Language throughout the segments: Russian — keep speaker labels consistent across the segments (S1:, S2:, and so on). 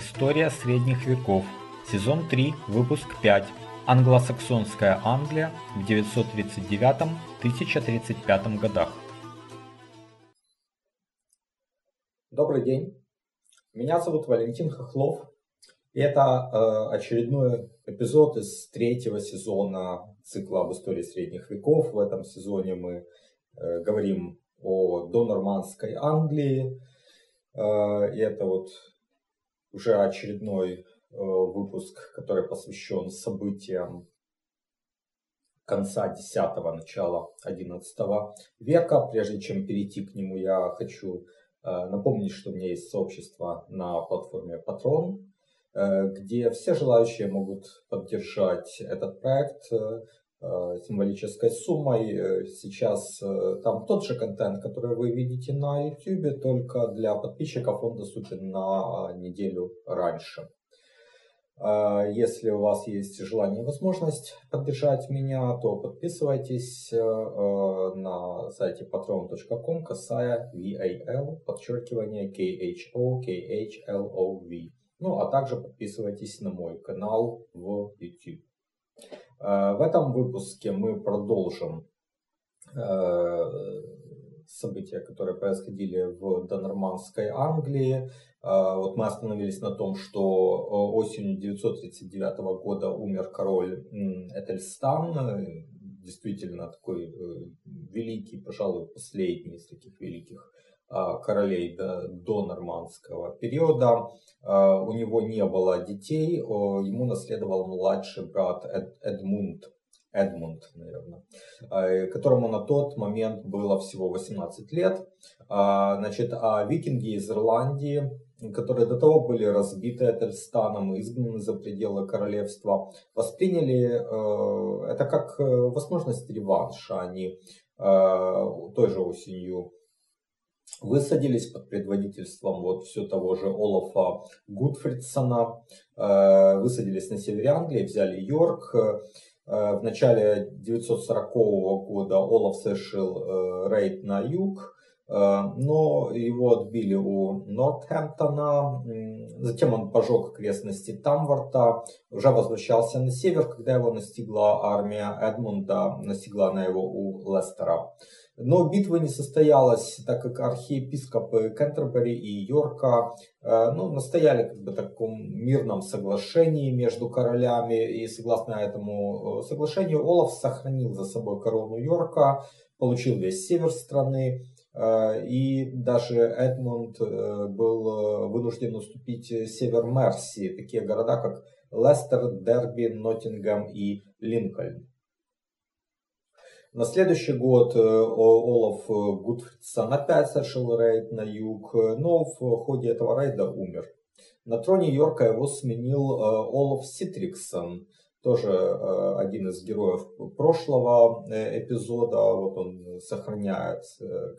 S1: История средних веков. Сезон 3, выпуск 5. Англосаксонская Англия в 939-1035 годах.
S2: Добрый день. Меня зовут Валентин Хохлов. И это э, очередной эпизод из третьего сезона цикла об истории средних веков. В этом сезоне мы э, говорим о донормандской Англии. Э, и это вот уже очередной э, выпуск, который посвящен событиям конца X – начала XI века. Прежде чем перейти к нему, я хочу э, напомнить, что у меня есть сообщество на платформе Patron, э, где все желающие могут поддержать этот проект символической суммой. Сейчас там тот же контент, который вы видите на YouTube, только для подписчиков он доступен на неделю раньше. Если у вас есть желание и возможность поддержать меня, то подписывайтесь на сайте patreon.com касая VAL, подчеркивание KHO, KHLOV. Ну, а также подписывайтесь на мой канал в YouTube. Э, в этом выпуске мы продолжим э, события, которые происходили в донормандской Англии. Э, вот мы остановились на том, что осенью 939 года умер король Этельстан, действительно такой великий, пожалуй, последний из таких великих королей до, до нормандского периода. А, у него не было детей, ему наследовал младший брат Эд, Эдмунд, Эдмунд, наверное, а, которому на тот момент было всего 18 лет. Значит, а викинги из Ирландии, которые до того были разбиты Этельстаном и изгнаны за пределы королевства, восприняли э, это как э, возможность реванша. Они э, той же осенью высадились под предводительством вот все того же Олафа Гудфридсона, э, высадились на севере Англии, взяли Йорк. Э, в начале 940 года Олаф совершил э, рейд на юг, но его отбили у Нортхэмптона. Затем он пожег окрестности Тамворта, уже возвращался на север, когда его настигла армия Эдмунда, настигла на его у Лестера. Но битва не состоялась, так как архиепископы Кентербери и Йорка э, ну, настояли как бы таком мирном соглашении между королями. И согласно этому э, соглашению Олаф сохранил за собой корону Йорка, получил весь север страны. Э, и даже Эдмунд был вынужден уступить север Мерсии, такие города как Лестер, Дерби, Ноттингем и Линкольн. На следующий год э, Олаф э, Гудфридсон опять совершил рейд на юг, э, но в ходе этого рейда умер. На троне Йорка его сменил Олаф Ситриксон, тоже один из героев прошлого эпизода. Вот он сохраняет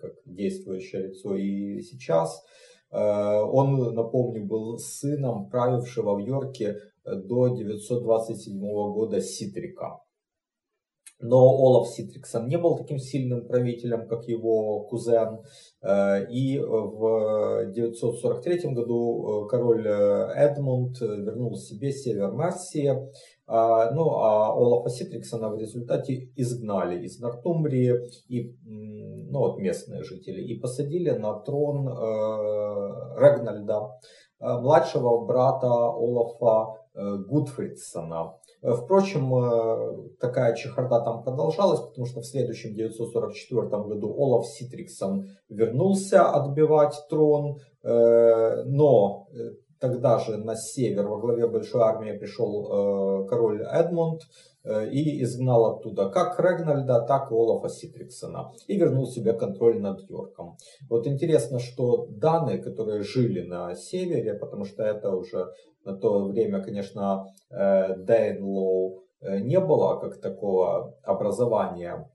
S2: как действующее лицо и сейчас. Он, напомню, был сыном правившего в Йорке до 927 года Ситрика. Но Олаф Ситриксон не был таким сильным правителем, как его кузен. Э, и в 943 году э, король э, Эдмунд вернул себе север Мерсии. А, ну, а Олафа Ситриксона в результате изгнали из Нортумбрии и, ну, вот местные жители и посадили на трон Регнальда, младшего брата Олафа Гудфридсона. Э, впрочем, э, такая чехарда там продолжалась, потому что в следующем 944 году Олаф Ситриксон вернулся отбивать трон, э, но тогда же на север во главе большой армии пришел король Эдмунд и изгнал оттуда как Регнальда, так и Олафа Ситриксона и вернул себе контроль над Йорком. Вот интересно, что данные, которые жили на севере, потому что это уже на то время, конечно, Дейнлоу э, не было как такого образования,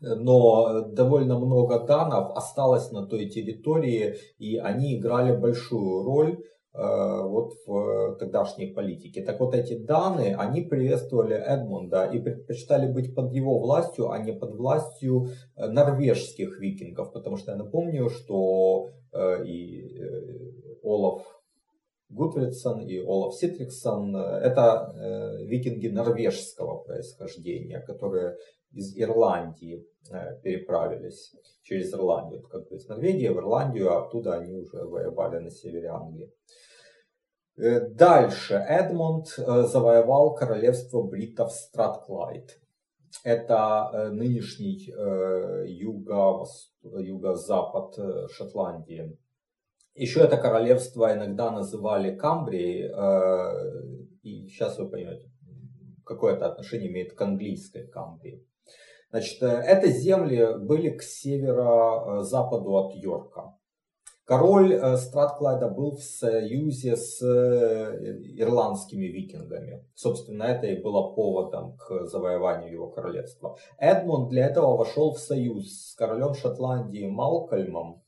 S2: но довольно много данов осталось на той территории, и они играли большую роль э, вот в тогдашней политике. Так вот эти данные, они приветствовали Эдмунда и предпочитали быть под его властью, а не под властью э, норвежских викингов, потому что я напомню, что и Олаф Гутвитсон и Олаф Ситриксон. Это э, викинги норвежского происхождения, которые из Ирландии э, переправились через Ирландию, как бы из Норвегии в Ирландию, а оттуда они уже воевали на севере Англии. Э, дальше Эдмонд э, завоевал королевство бритов Стратклайд. Это нынешний юго-запад Шотландии. Еще это королевство иногда называли Камбрией, и сейчас вы поймете, какое это отношение имеет к английской Камбрии. Значит, это земли были к северо-западу от Йорка. Король э, Стратклайда был в союзе с э, ирландскими викингами. Собственно, это и было поводом к завоеванию его королевства. Эдмунд для этого вошел в союз с королем Шотландии Малкольмом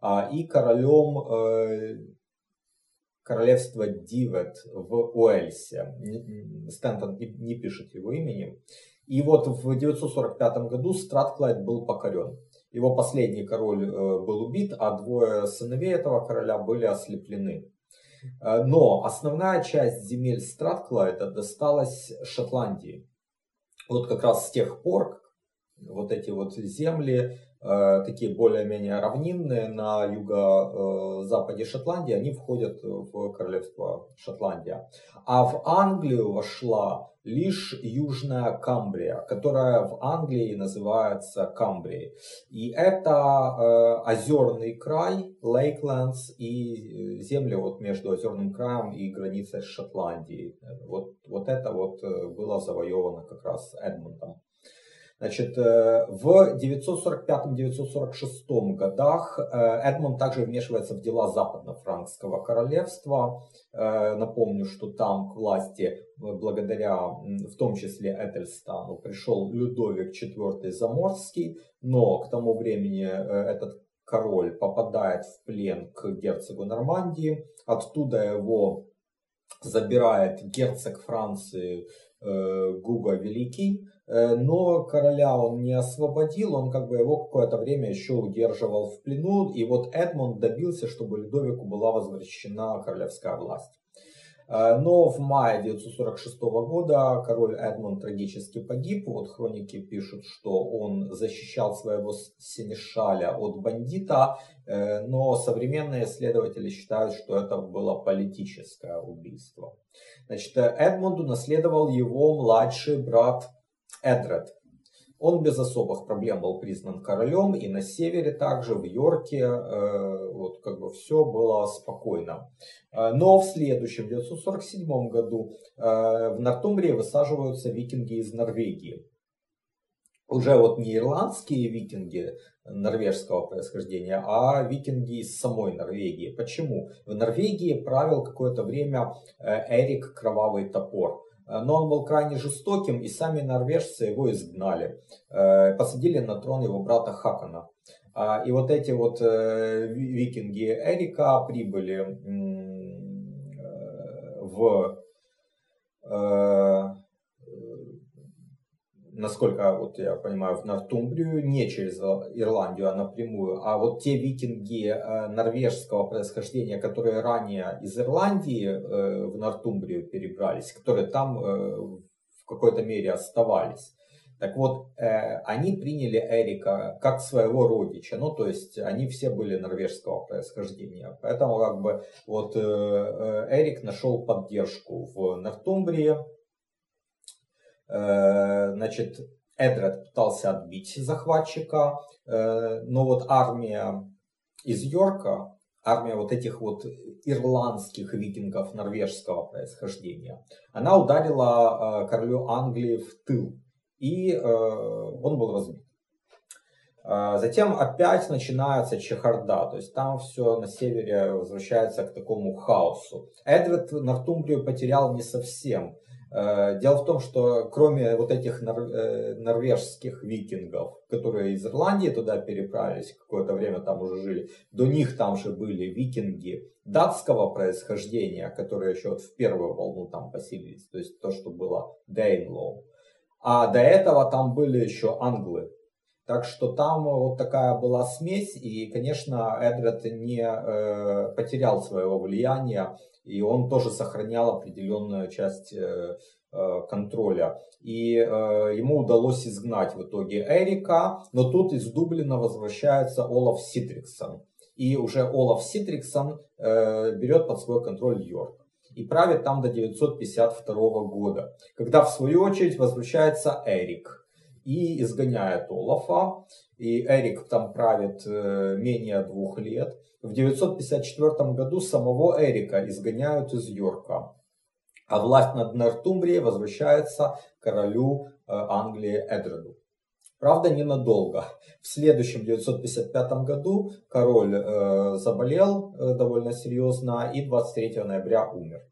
S2: а, и королем э, королевства Дивет в Уэльсе. Стэнтон не пишет его имени. И вот в 945 году Стратклайд был покорен. Его последний король э, был убит, а двое сыновей этого короля были ослеплены. Э, но основная часть земель Стратклайда досталась Шотландии. Вот как раз с тех пор вот эти вот земли такие более-менее равнинные на юго-западе Шотландии, они входят в королевство Шотландия. А в Англию вошла лишь Южная Камбрия, которая в Англии называется Камбрией. И это э, озерный край, Лейкленс и земли вот между озерным краем и границей с Шотландией. Вот, вот это вот э, было завоевано как раз Эдмундом. Значит, э, в 945-946 годах э, Эдмонд также вмешивается в дела Западно-Франкского королевства. Э, напомню, что там к власти благодаря в том числе Этельстану пришел Людовик IV Заморский, но к тому времени этот король попадает в плен к герцогу Нормандии, оттуда его забирает герцог Франции Гуга Великий, Э, но короля он не освободил, он как бы его какое-то время еще удерживал в плену, и вот Эдмунд добился, чтобы Людовику была возвращена королевская власть. Э, но в мае 1946 года король Эдмунд трагически погиб. Вот хроники пишут, что он защищал своего сенешаля от бандита, э, но современные исследователи считают, что это было политическое убийство. Значит, Эдмунду наследовал его младший брат Эдред. Он без особых проблем был признан королем, и на севере также, в Йорке, э, вот как бы все было спокойно. Э, но в следующем, в 1947 году, э, в Нортумбрии высаживаются викинги из Норвегии. Уже вот не ирландские викинги норвежского происхождения, а викинги из самой Норвегии. Почему? В Норвегии правил какое-то время Эрик Кровавый Топор. Э, но он был крайне жестоким, и сами норвежцы его изгнали. Э, посадили на трон его брата Хакана. А, и вот эти вот э, викинги Эрика прибыли в насколько вот я понимаю, в Нортумбрию, не через Ирландию, а напрямую. А вот те викинги э, норвежского происхождения, которые ранее из Ирландии э, в Нортумбрию перебрались, которые там э, в какой-то мере оставались, так вот, они приняли Эрика как своего родича, ну то есть они все были норвежского происхождения. Поэтому как бы вот Эрик нашел поддержку в Нортумбрии, значит, Эдред пытался отбить захватчика, э, но вот армия из Йорка, армия вот этих вот ирландских викингов норвежского происхождения, она ударила э, королю Англии в тыл, и он был разбит. Затем опять начинается чехарда, то есть там все на севере возвращается к такому хаосу. Эдвард Нортумбрию потерял не совсем. Э, дело в том, что кроме вот этих э, норвежских викингов, которые из Ирландии туда переправились, какое-то время там уже жили, до них там же были викинги датского происхождения, которые еще вот в первую волну там поселились, то есть то, что было Дейнлоу. А до этого там были еще англы. Так что там вот такая была смесь, и, конечно, Эдред не э, потерял своего влияния, и он тоже сохранял определенную часть э, э, контроля. И э, ему удалось изгнать в итоге Эрика, но тут из Дублина возвращается Олаф Ситриксон. И уже Олаф Ситриксон э, берет под свой контроль Йорк и правит там до 952 года, когда в свою очередь возвращается Эрик и изгоняет Олафа, и Эрик там правит э, менее двух лет. В 954 году самого Эрика изгоняют из Йорка, а власть над Нортумбрией возвращается королю э, Англии Эдреду. Правда, ненадолго. В следующем 955 году король э, заболел э, довольно серьезно и 23 ноября умер.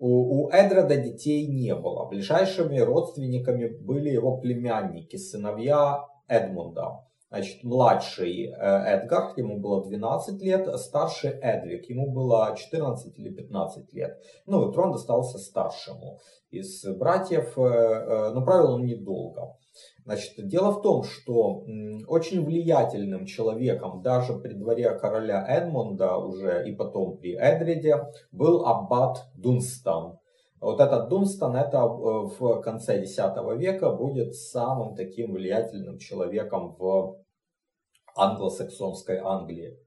S2: У, у детей не было. Ближайшими родственниками были его племянники, сыновья Эдмунда. Значит, младший э, Эдгар, ему было 12 лет, старший Эдвик, ему было 14 или 15 лет. Ну, и трон достался старшему из братьев, э, э, но правил он недолго. Значит, дело в том, что очень влиятельным человеком даже при дворе короля Эдмунда уже и потом при Эдриде был аббат Дунстан. Вот этот Дунстан это э, в конце X века будет самым таким влиятельным человеком в англосаксонской Англии.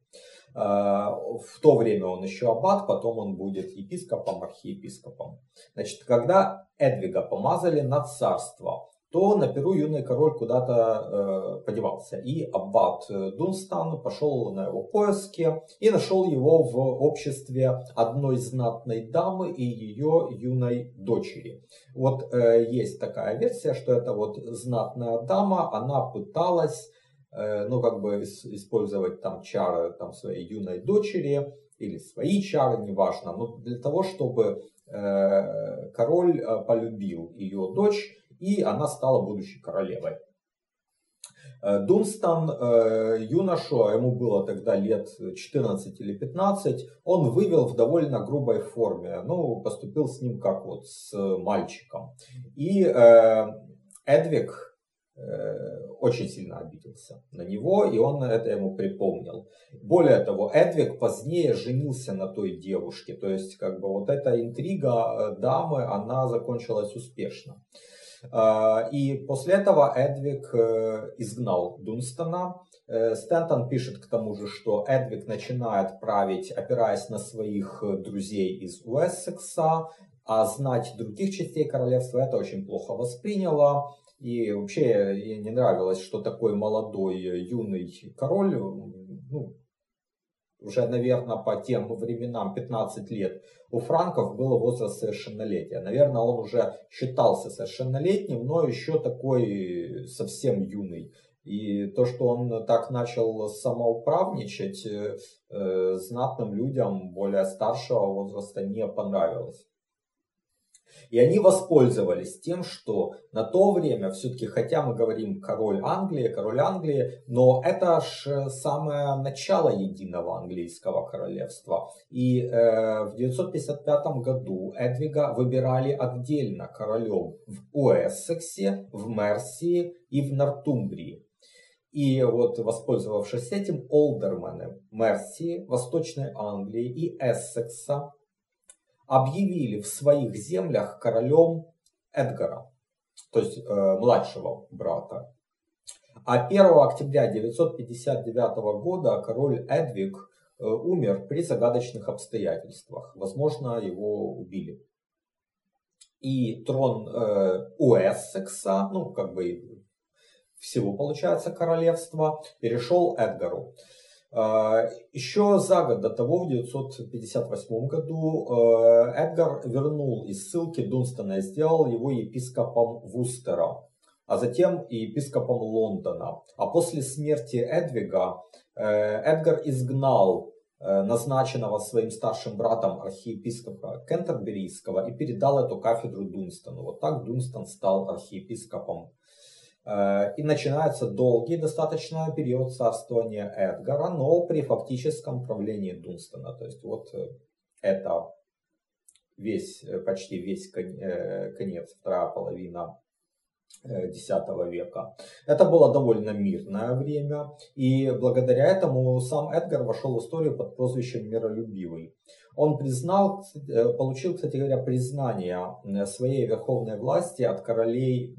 S2: Э, в то время он еще аббат, потом он будет епископом, архиепископом. Значит, когда Эдвига помазали на царство, то на Перу юный король куда-то э, подевался. И аббат Дунстан пошел на его поиски и нашел его в обществе одной знатной дамы и ее юной дочери. Вот э, есть такая версия, что это вот знатная дама, она пыталась, э, ну как бы использовать там чары там своей юной дочери или свои чары, неважно, но для того, чтобы э, король э, полюбил ее дочь и она стала будущей королевой. Э, Дунстан, э, юношу, а ему было тогда лет 14 или 15, он вывел в довольно грубой форме. Ну, поступил с ним как вот с мальчиком. И э, Эдвик очень сильно обиделся на него, и он это ему припомнил. Более того, Эдвик позднее женился на той девушке, то есть как бы вот эта интрига дамы, она закончилась успешно. И после этого Эдвик э, изгнал Дунстона. Э, Стентон пишет к тому же, что Эдвик начинает править, опираясь на своих друзей из Уэссекса, а знать других частей королевства это очень плохо восприняло. И вообще ей не нравилось, что такой молодой юный король ну, уже, наверное, по тем временам 15 лет, у франков было возраст совершеннолетия. Наверное, он уже считался совершеннолетним, но еще такой совсем юный. И то, что он так начал самоуправничать, э, э знатным людям более старшего возраста не понравилось. И они воспользовались тем, что на то время, все-таки, хотя мы говорим король Англии, король Англии, но это же самое начало единого английского королевства. И э, в 955 году Эдвига выбирали отдельно королем в Уэссексе, в Мерсии и в Нортумбрии. И вот воспользовавшись этим, олдермены Мерсии, Восточной Англии и Эссекса объявили в своих землях королем Эдгара, то есть э, младшего брата. А 1 октября 959 года король Эдвиг э, умер при загадочных обстоятельствах. Возможно, его убили. И трон э, Уэссекса, ну как бы всего получается королевства, перешел Эдгару. А, Еще за год до того, в 1958 году, э, Эдгар вернул из ссылки Дунстона и сделал его епископом Вустера, а затем и епископом Лондона. А после смерти Эдвига э, Эдгар изгнал э, назначенного своим старшим братом архиепископа Кентерберийского и передал эту кафедру Дунстону. Вот так Дунстон стал архиепископом и начинается долгий достаточно период царствования Эдгара, но при фактическом правлении Дунстона. То есть вот э, это весь, э, почти весь конец, вторая половина X века. Это было довольно мирное время, и благодаря этому сам Эдгар вошел в историю под прозвищем «Миролюбивый». Он признал, получил, кстати говоря, признание своей верховной власти от королей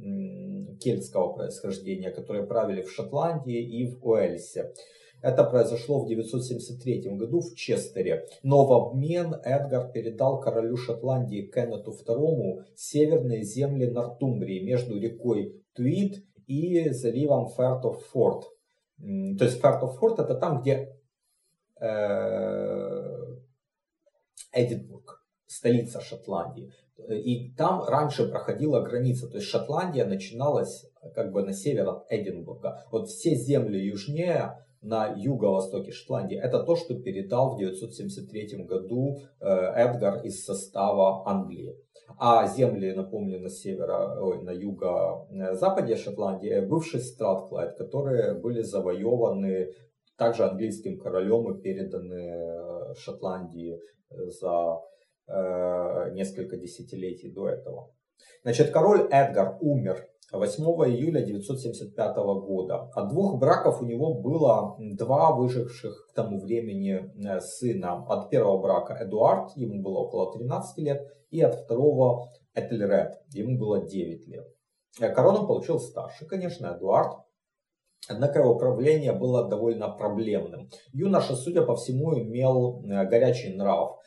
S2: кельтского происхождения, которые правили в Шотландии и в Уэльсе. Это произошло в 973 году в Честере. Но в обмен Эдгар передал королю Шотландии Кеннету II северные земли Нортумбрии между рекой Туид и заливом Фертофорд. То есть Фертофорд это там, где э, Эдинбург, столица Шотландии. И там раньше проходила граница, то есть Шотландия начиналась как бы на север от Эдинбурга. Вот все земли южнее на юго-востоке Шотландии. Это то, что передал в 973 году э, Эдгар из состава Англии. А земли, напомню, на севера, ой, на юго-западе Шотландии, бывший Стратклайд, которые были завоеваны также английским королем и переданы э, Шотландии за э, несколько десятилетий до этого. Значит, король Эдгар умер 8 июля 1975 года. От двух браков у него было два выживших к тому времени э, сына. От первого брака Эдуард, ему было около 13 лет, и от второго Этельред, ему было 9 лет. Э, корону получил старший, конечно, Эдуард. Однако его правление было довольно проблемным. Юноша, судя по всему, имел э, горячий нрав.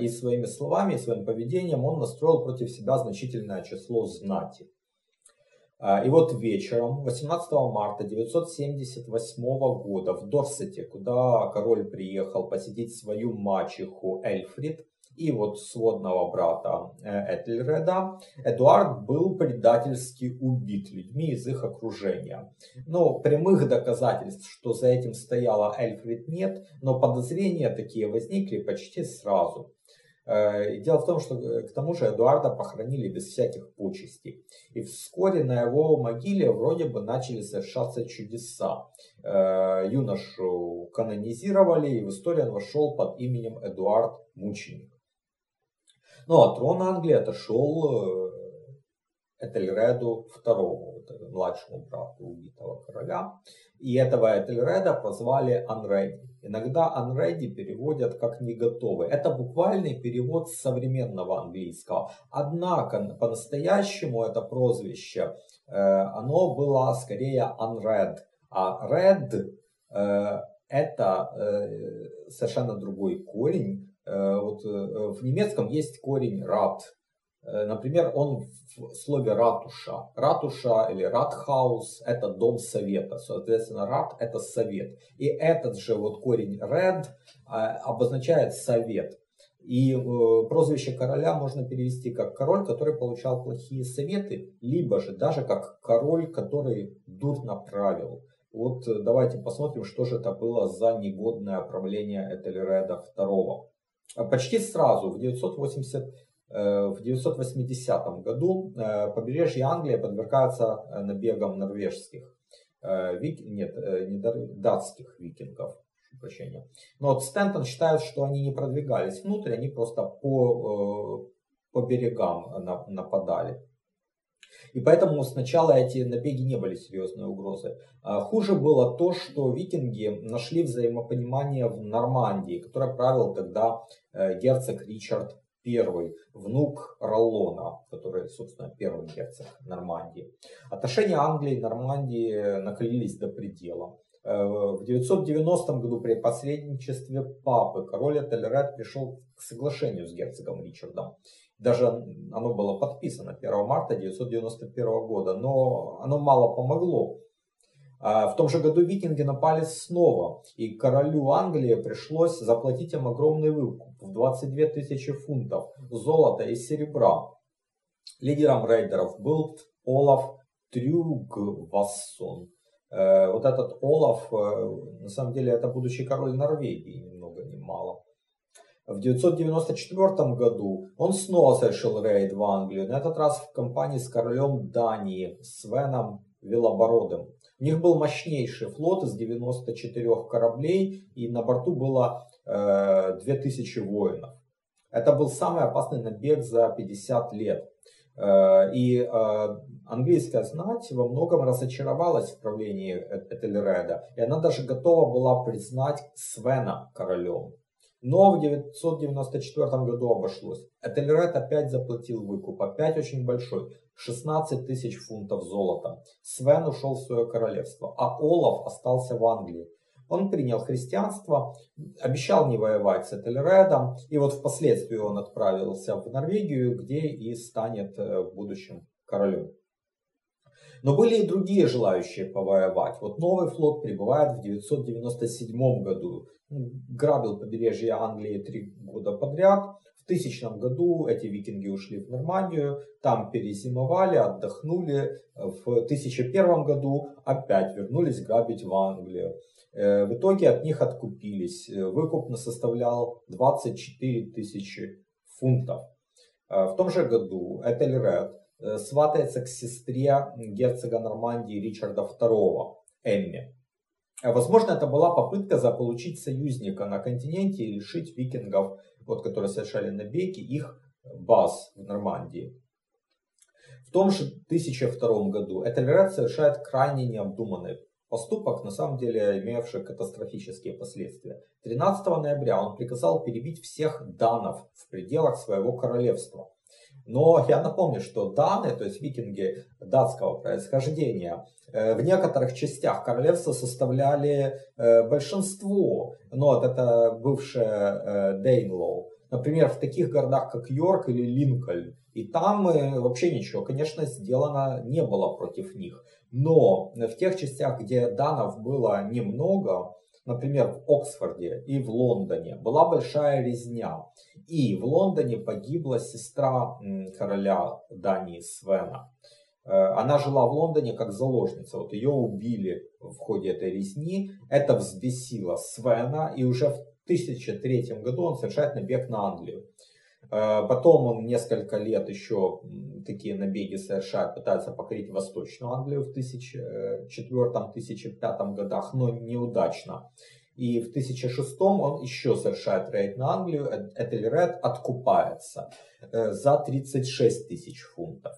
S2: И своими словами, и своим поведением он настроил против себя значительное число знати. А, и вот вечером 18 марта 978 года в Дорсете, куда король приехал посетить свою мачеху Эльфрид и вот сводного брата э, Этельреда, Эдуард был предательски убит людьми из их окружения. Но прямых доказательств, что за этим стояла Эльфрид нет, но подозрения такие возникли почти сразу. Э, дело в том, что э, к тому же Эдуарда похоронили без всяких почестей. И вскоре на его могиле вроде бы начали совершаться чудеса. Юношу канонизировали, и в историю он вошел под именем Эдуард Мученик. Ну а трон Англии отошел Этельреду II, младшему брату убитого короля. И этого Этельреда прозвали Анреди. Иногда Unready переводят как не готовый. Это буквальный перевод современного английского. Однако по-настоящему это прозвище, э, оно было скорее unread. А э, это э, совершенно другой корень. Вот в немецком есть корень Э, например, он в слове ратуша. Ратуша или ратхаус – это дом совета. Соответственно, рат – это совет. И этот же вот корень red э, обозначает совет. И э, прозвище короля можно перевести как король, который получал плохие советы, либо же даже как король, который дурно правил. Вот давайте посмотрим, что же это было за негодное правление Этельреда II. Почти сразу, в 980 Э, в 980 году э, побережье Англии подвергается э, набегам норвежских, вик... нет, не датских викингов. Прощения. Но вот Стентон считает, что они не продвигались внутрь, они просто по, по берегам нападали. И поэтому сначала эти набеги не были серьезной угрозой. А хуже было то, что викинги нашли взаимопонимание в Нормандии, которой правил тогда герцог Ричард первый внук Роллона, который, собственно, первый герцог Нормандии. Отношения Англии и Нормандии накалились до предела. Э, в 990 году при посредничестве папы король Этельред пришел к соглашению с герцогом Ричардом. Даже оно было подписано 1 марта 991 года, но оно мало помогло. А в том же году викинги напали снова, и королю Англии пришлось заплатить им огромный выкуп в 22 тысячи фунтов золота и серебра. Лидером рейдеров был Олаф Трюгвассон. Э, вот этот Олаф, э, на самом деле, это будущий король Норвегии, ни много ни мало. В 994 году он снова совершил рейд в Англию, на этот раз в компании с королем Дании Свеном Велобородым. У них был мощнейший флот из 94 кораблей, и на борту было э, 2000 воинов. Это был самый опасный набег за 50 лет. Э, и э, английская знать во многом разочаровалась в правлении Этельреда, и она даже готова была признать Свена королем. Но в 994 году обошлось. Этельред опять заплатил выкуп, опять очень большой, 16 тысяч фунтов золота. Свен ушел в свое королевство, а Олаф остался в Англии. Он принял христианство, обещал не воевать с Этельредом, и вот впоследствии он отправился в Норвегию, где и станет э, в будущем королем. Но были и другие желающие повоевать. Вот новый флот прибывает в 997 году. Грабил побережье Англии три года подряд. В тысячном году эти викинги ушли в Нормандию, там перезимовали, отдохнули. В 1001 году опять вернулись грабить в Англию. Э, в итоге от них откупились. Э, выкуп составлял 24 тысячи фунтов. Э, в том же году Этельред сватается к сестре герцога Нормандии Ричарда II, Эмми. Возможно, это была попытка заполучить союзника на континенте и лишить викингов, вот, которые совершали набеги, их баз в Нормандии. В том же 1002 году Этельред совершает крайне необдуманный Поступок, на самом деле, имевший катастрофические последствия. 13 ноября он приказал перебить всех данов в пределах своего королевства. Но я напомню, что даны, то есть викинги датского происхождения, э, в некоторых частях королевства составляли э, большинство. Ну, вот это бывшее э, Дейнлоу. Например, в таких городах, как Йорк или Линкольн. И там вообще ничего, конечно, сделано не было против них. Но в тех частях, где данов было немного, например, в Оксфорде и в Лондоне, была большая резня. И в Лондоне погибла сестра короля Дании Свена. Э, она жила в Лондоне как заложница. Вот ее убили в ходе этой резни. Это взбесило Свена. И уже в 1003 году он совершает набег на Англию. Э, потом он несколько лет еще такие набеги совершает, пытается покорить Восточную Англию в 1004-1005 годах, но неудачно. И в 1006 он еще совершает рейд на Англию, э, Этельред откупается э, за 36 тысяч фунтов.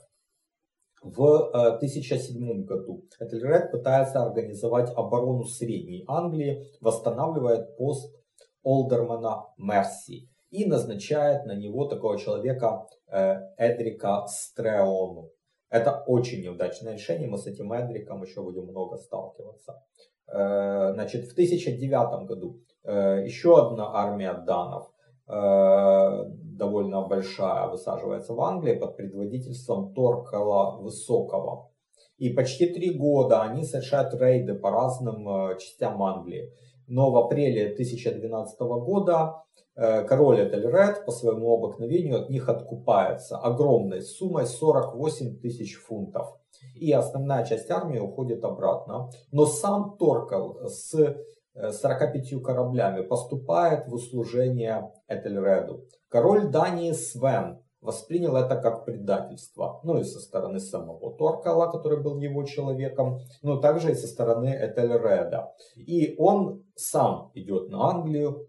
S2: В 1007 году Этельред пытается организовать оборону Средней Англии, восстанавливает пост Олдермана Мерси и назначает на него такого человека э, Эдрика Стреону. Это очень неудачное решение, мы с этим Эдриком еще будем много сталкиваться. Э, значит, в 1009 году э, еще одна армия данов, довольно большая, высаживается в Англии под предводительством Торкала Высокого. И почти три года они совершают рейды по разным частям Англии. Но в апреле 1012 года король Этельред по своему обыкновению от них откупается огромной суммой 48 тысяч фунтов. И основная часть армии уходит обратно. Но сам Торкал с 45 э, кораблями поступает в услужение Этельреду. Король Дании Свен воспринял это как предательство. Ну и со стороны самого Торкала, который был его человеком, но также и со стороны Этельреда. И он сам идет на Англию,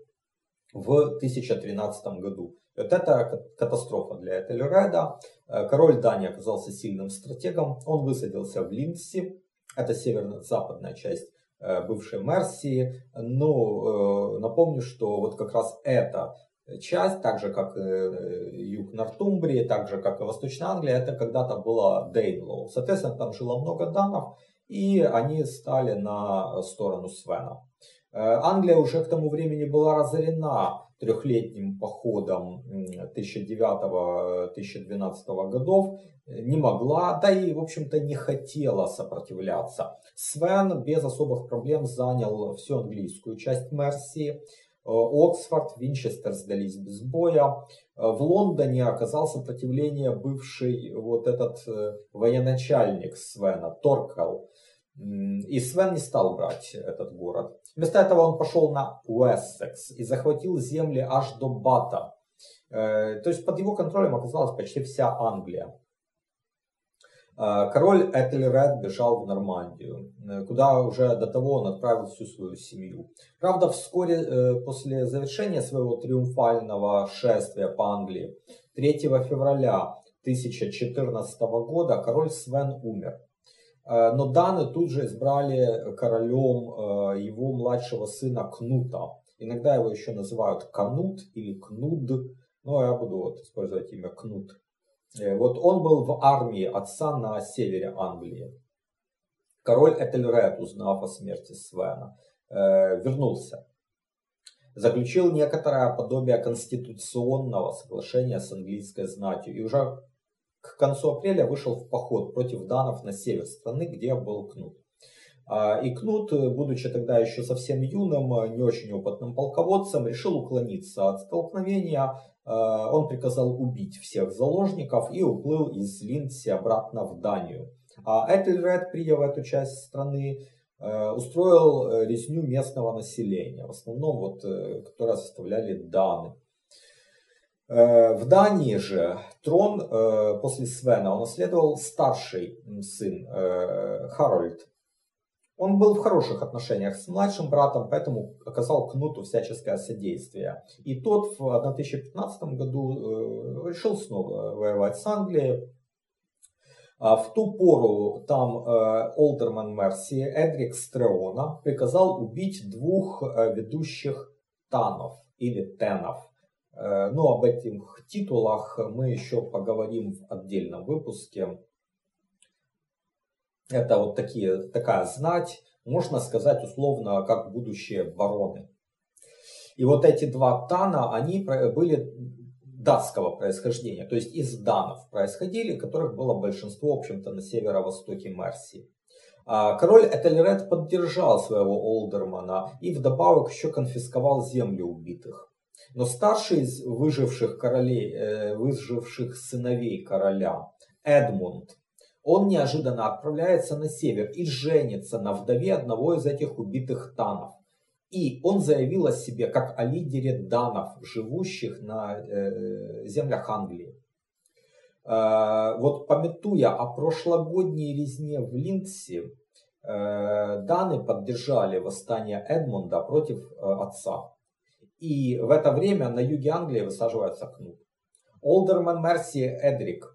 S2: в 1013 году. Вот это катастрофа для Этельреда. Э, король Дании оказался сильным стратегом. Он высадился в Линдси, это северо-западная часть э, бывшей Мерсии. Но э, напомню, что вот как раз эта часть, так же как юг Нортумбрии, так же как и Восточная Англия, это когда-то была Дейнлоу. Соответственно, там жило много данов, и они стали на сторону Свена. Э, Англия уже к тому времени была разорена трехлетним походом 1009-1012 годов, не могла, да и, в общем-то, не хотела сопротивляться. Свен без особых проблем занял всю английскую часть Мерсии. Э, Оксфорд, Винчестер сдались без боя. Э, в Лондоне оказал сопротивление бывший вот этот военачальник Свена, Торкел. И Свен не стал брать этот город. Вместо этого он пошел на Уэссекс и захватил земли аж до Бата. Э, то есть под его контролем оказалась почти вся Англия. Э, король Этельред бежал в Нормандию, э, куда уже до того он отправил всю свою семью. Правда, вскоре после завершения своего триумфального шествия по Англии, 3 февраля 1014 года король Свен умер. Э, но Даны тут же избрали королем э, его младшего сына Кнута. Иногда его еще называют Канут или Кнуд, но я буду вот использовать имя Кнут. Э, вот он был в армии отца на севере Англии. Король Этельред, узнав о смерти Свена, вернулся. Заключил некоторое подобие конституционного соглашения с английской знатью и уже к концу апреля вышел в поход против данов на север страны, где был Кнут. А, и Кнут, будучи тогда еще совсем юным, не очень опытным полководцем, решил уклониться от столкновения. А, он приказал убить всех заложников и уплыл из Линдси обратно в Данию. А Этельред, придя в эту часть страны, а, устроил резню местного населения, в основном вот, э, которые составляли даны. Э, в Дании же трон э, после Свена унаследовал старший сын э, Харольд. Он был в хороших отношениях с младшим братом, поэтому оказал Кнуту всяческое содействие. И тот в 1015 году решил снова воевать с Англией. А в ту пору там Олдерман Мерси, Эдрик Стреона, приказал убить двух ведущих танов или тенов. Э, но об этих титулах мы еще поговорим в отдельном выпуске. Это вот такие, такая знать, можно сказать условно, как будущие бароны. И вот эти два тана, они были датского происхождения, то есть из данов происходили, которых было большинство, в общем-то, на северо-востоке Мерсии. А король Этельред поддержал своего Олдермана и вдобавок еще конфисковал земли убитых. Но старший из выживших королей, э, выживших сыновей короля, Эдмунд, он неожиданно отправляется на север и женится на вдове одного из этих убитых танов. И он заявил о себе как о лидере данов, живущих на э, землях Англии. Э, вот пометуя о прошлогодней резне в Линдси, э, даны поддержали восстание Эдмунда против э, отца. И в это время на юге Англии высаживается кнут. Олдерман Мерси Эдрик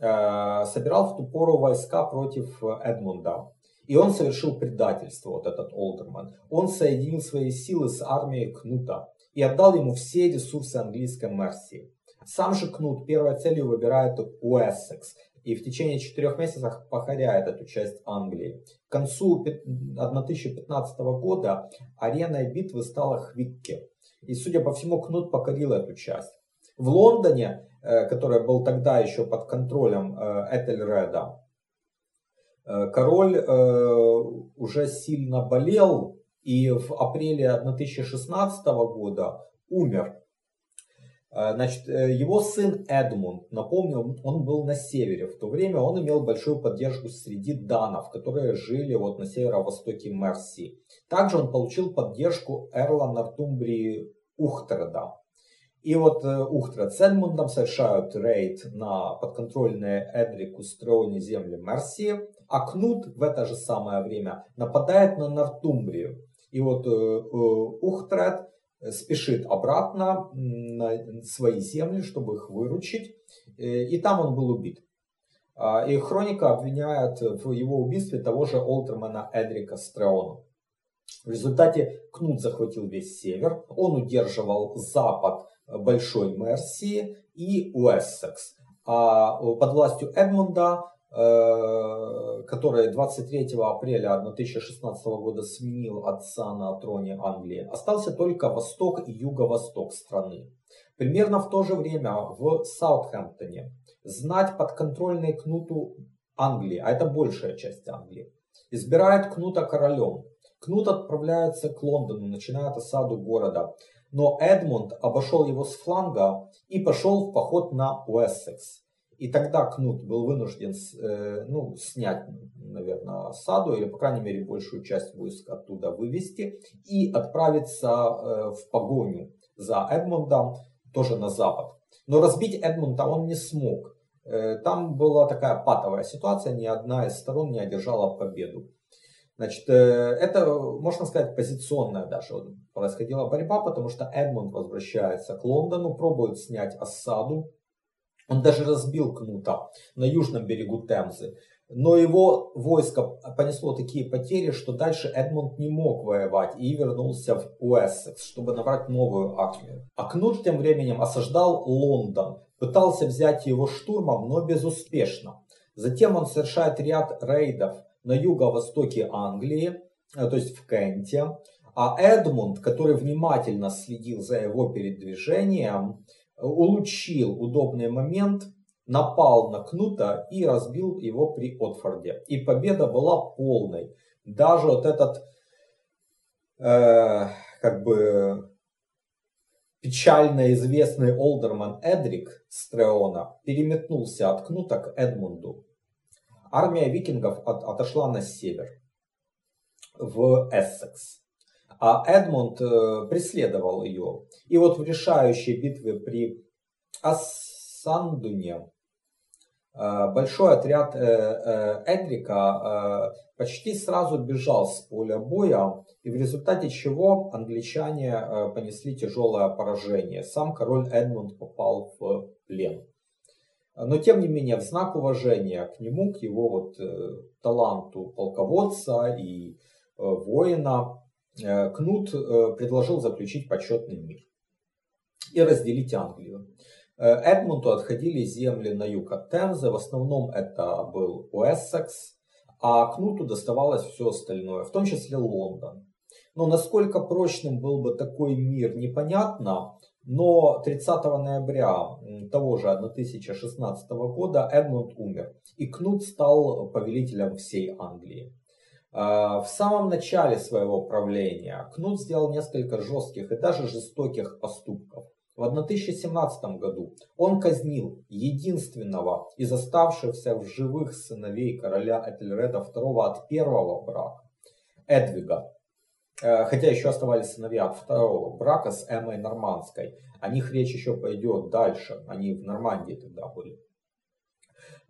S2: э, собирал в ту пору войска против Эдмунда. И он совершил предательство, вот этот Олдерман. Он соединил свои силы с армией Кнута и отдал ему все ресурсы английской Мерсии. Сам же Кнут первой целью выбирает Уэссекс и в течение четырех месяцев покоряет эту часть Англии. К концу 1015 года ареной битвы стала Хвикке. И, судя по всему, Кнут покорил эту часть. В Лондоне, э, который был тогда еще под контролем э, Этельреда, э, король уже сильно болел и в апреле 1016 года умер. Значит, его сын Эдмунд, напомню, он был на севере. В то время он имел большую поддержку среди данов, которые жили вот на северо-востоке Мерсии. Также он получил поддержку Эрла Нортумбрии Ухтерда. И вот э, Ухтред с Эдмундом совершают рейд на подконтрольные Эдрику Строуне земли Мерсии, а Кнут в это же самое время нападает на Нортумбрию. И вот э, э, Ухтред спешит обратно на свои земли, чтобы их выручить, и там он был убит. А, и хроника обвиняет в его убийстве того же Олтермана Эдрика Стреона. В результате Кнут захватил весь север, он удерживал запад Большой Мерсии и Уэссекс. А под властью Эдмунда, э, который 23 апреля 1016 года сменил отца на троне Англии, остался только восток и юго-восток страны. Примерно в то же время в Саутхэмптоне знать подконтрольной Кнуту Англии, а это большая часть Англии, избирает Кнута королем. Кнут отправляется к Лондону, начинает осаду города. Но Эдмунд обошел его с фланга и пошел в поход на Уэссекс. И тогда Кнут был вынужден э, ну, снять, наверное, осаду, или, по крайней мере, большую часть войск оттуда вывести и отправиться э, в погоню за Эдмундом, тоже на запад. Но разбить Эдмунда он не смог. Э, там была такая патовая ситуация, ни одна из сторон не одержала победу. Значит, это, можно сказать, позиционная даже происходила борьба, потому что Эдмунд возвращается к Лондону, пробует снять осаду Он даже разбил Кнута на южном берегу Темзы. Но его войско понесло такие потери, что дальше Эдмунд не мог воевать и вернулся в Уэссекс, чтобы набрать новую армию. А Кнут тем временем осаждал Лондон, пытался взять его штурмом, но безуспешно. Затем он совершает ряд рейдов на юго-востоке Англии, э, то есть в Кенте. А Эдмунд, который внимательно следил за его передвижением, улучил удобный момент – напал на Кнута и разбил его при Отфорде. И победа была полной. Даже вот этот э, как бы печально известный олдерман Эдрик Стреона переметнулся от Кнута к Эдмунду. Армия викингов от, отошла на север, в Эссекс. А Эдмунд э, преследовал ее. И вот в решающей битве при Ассандуне Э, большой отряд э, Эдрика почти сразу бежал с поля боя, и в результате чего англичане понесли тяжелое поражение. Сам король Эдмунд попал в плен. Но тем не менее, в знак уважения к нему, к его вот таланту полководца и воина, Кнут предложил заключить почетный мир и разделить Англию. Э, Эдмунту отходили земли на юг от Темзы, в основном это был Уэссекс, а Кнуту доставалось все остальное, в том числе Лондон. Но насколько прочным был бы такой мир, непонятно, но 30 ноября того же 1016 года Эдмунд умер, и Кнут стал повелителем всей Англии. Э, в самом начале своего правления Кнут сделал несколько жестких и даже жестоких поступков. В 1017 году он казнил единственного из оставшихся в живых сыновей короля Этельреда II от первого брака, Эдвига. Э, хотя еще оставались сыновья от второго брака с Эммой Нормандской. О них речь еще пойдет дальше. Они в Нормандии тогда были.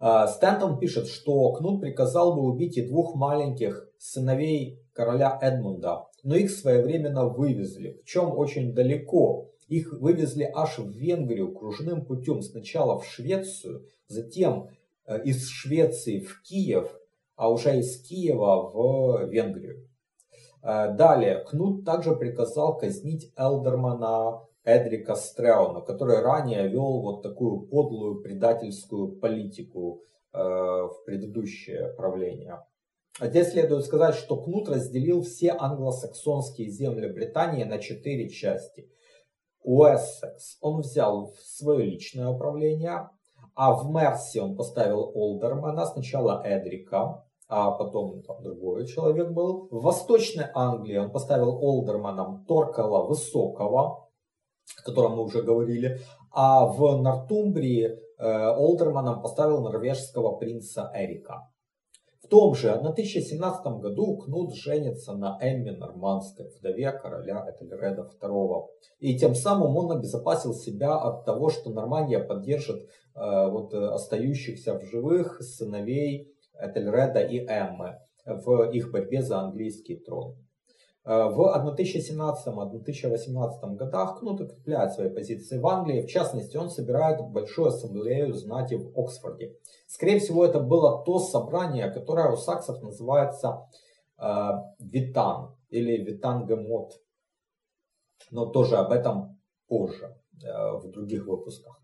S2: Э, Стэнтон пишет, что Кнут приказал бы убить и двух маленьких сыновей короля Эдмунда, но их своевременно вывезли, причем очень далеко, их вывезли аж в Венгрию кружным путем. Сначала в Швецию, затем э, из Швеции в Киев, а уже из Киева в Венгрию. Э, далее, Кнут также приказал казнить Элдермана Эдрика Стреуна, который ранее вел вот такую подлую предательскую политику э, в предыдущее правление. А здесь следует сказать, что Кнут разделил все англосаксонские земли Британии на четыре части. Уэссекс он взял в свое личное управление, а в Мерси он поставил Олдермана, сначала Эдрика, а потом там другой человек был. В Восточной Англии он поставил Олдерманом Торкала Высокого, о котором мы уже говорили, а в Нортумбрии э, Олдерманом поставил норвежского принца Эрика. В том же 1017 году Кнут женится на Эмме Нормандской, вдове короля Этельреда II. И тем самым он обезопасил себя от того, что Нормандия поддержит э, вот, э, остающихся в живых сыновей Этельреда и Эммы в их борьбе за английский трон. Э, в 1017-1018 годах Кнут укрепляет свои позиции в Англии. В частности, он собирает большую ассамблею знати в Оксфорде. Скорее всего, это было то собрание, которое у саксов называется э, Витан или Витангемот. Но тоже об этом позже, э, в других выпусках.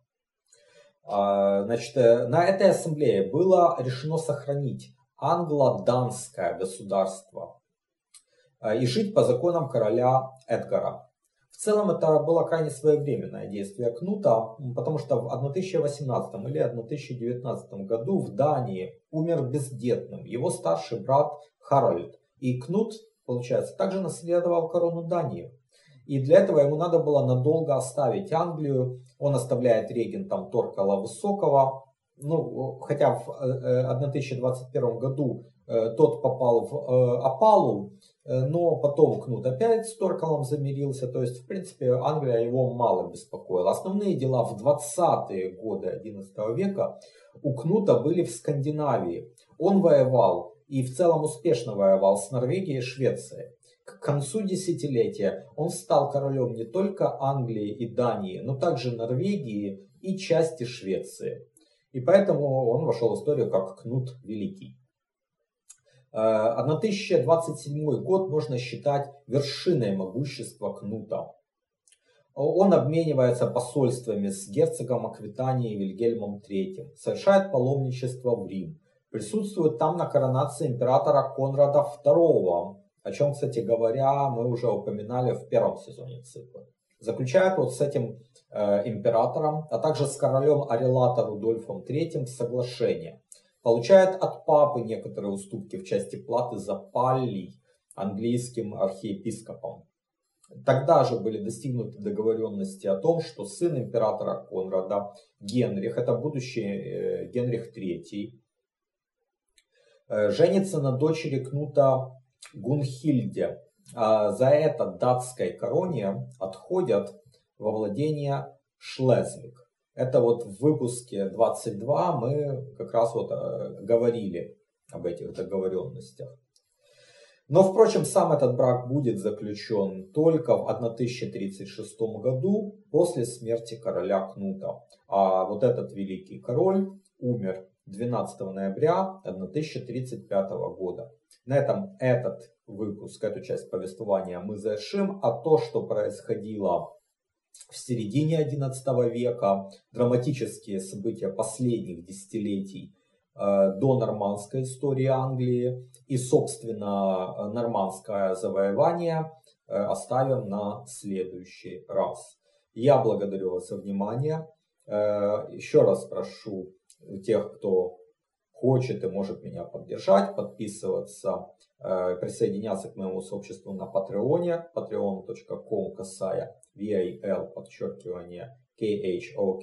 S2: Э, значит, э, на этой ассамблее было решено сохранить англо-данское государство и жить по законам короля Эдгара. В целом это было крайне своевременное действие Кнута, потому что в 1018 или 1019 году в Дании умер бездетным его старший брат Харальд. И Кнут, получается, также наследовал корону Дании. И для этого ему надо было надолго оставить Англию. Он оставляет регентом Торкала Высокого. Ну, хотя в 1021 э, году э, тот попал в э, опалу, Э, но потом Кнут опять с Торкалом замирился, то есть, в принципе, Англия его мало беспокоила. Основные дела в 20-е годы 11 века у Кнута были в Скандинавии. Он воевал, и в целом успешно воевал с Норвегией и Швецией. К концу десятилетия он стал королем не только Англии и Дании, но также Норвегии и части Швеции. И поэтому он вошел в историю как Кнут Великий. 1027 э, год можно считать вершиной могущества Кнута. Он обменивается посольствами с герцогом Аквитании Вильгельмом III, совершает паломничество в Рим, присутствует там на коронации императора Конрада II, о чем, кстати говоря, мы уже упоминали в первом сезоне цикла. Заключает вот с этим э, императором, а также с королем Арелата Рудольфом III соглашение. Получает от папы некоторые уступки в части платы за паллий английским архиепископом. Тогда же были достигнуты договоренности о том, что сын императора Конрада, Генрих, это будущий э, Генрих III, э, женится на дочери Кнута Гунхильде. А за это датской короне отходят во владение Шлезвик. Это вот в выпуске 22 мы как раз вот э, говорили об этих договоренностях. Но, впрочем, сам этот брак будет заключен только в 1036 году после смерти короля Кнута. А вот этот великий король умер 12 ноября 1035 года. На этом этот выпуск, эту часть повествования мы завершим, а то, что происходило в середине XI века, драматические события последних десятилетий э, до нормандской истории Англии и, собственно, нормандское завоевание э, оставим на следующий раз. Я благодарю вас за внимание. Э, еще раз прошу тех, кто хочет и может меня поддержать, подписываться, присоединяться к моему сообществу на Патреоне, patreon.com касая VIL, подчеркивание KHOKHLOV.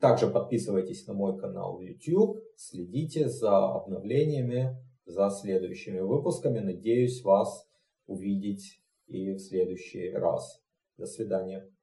S2: Также подписывайтесь на мой канал в YouTube, следите за обновлениями, за следующими выпусками. Надеюсь вас увидеть и в следующий раз. До свидания.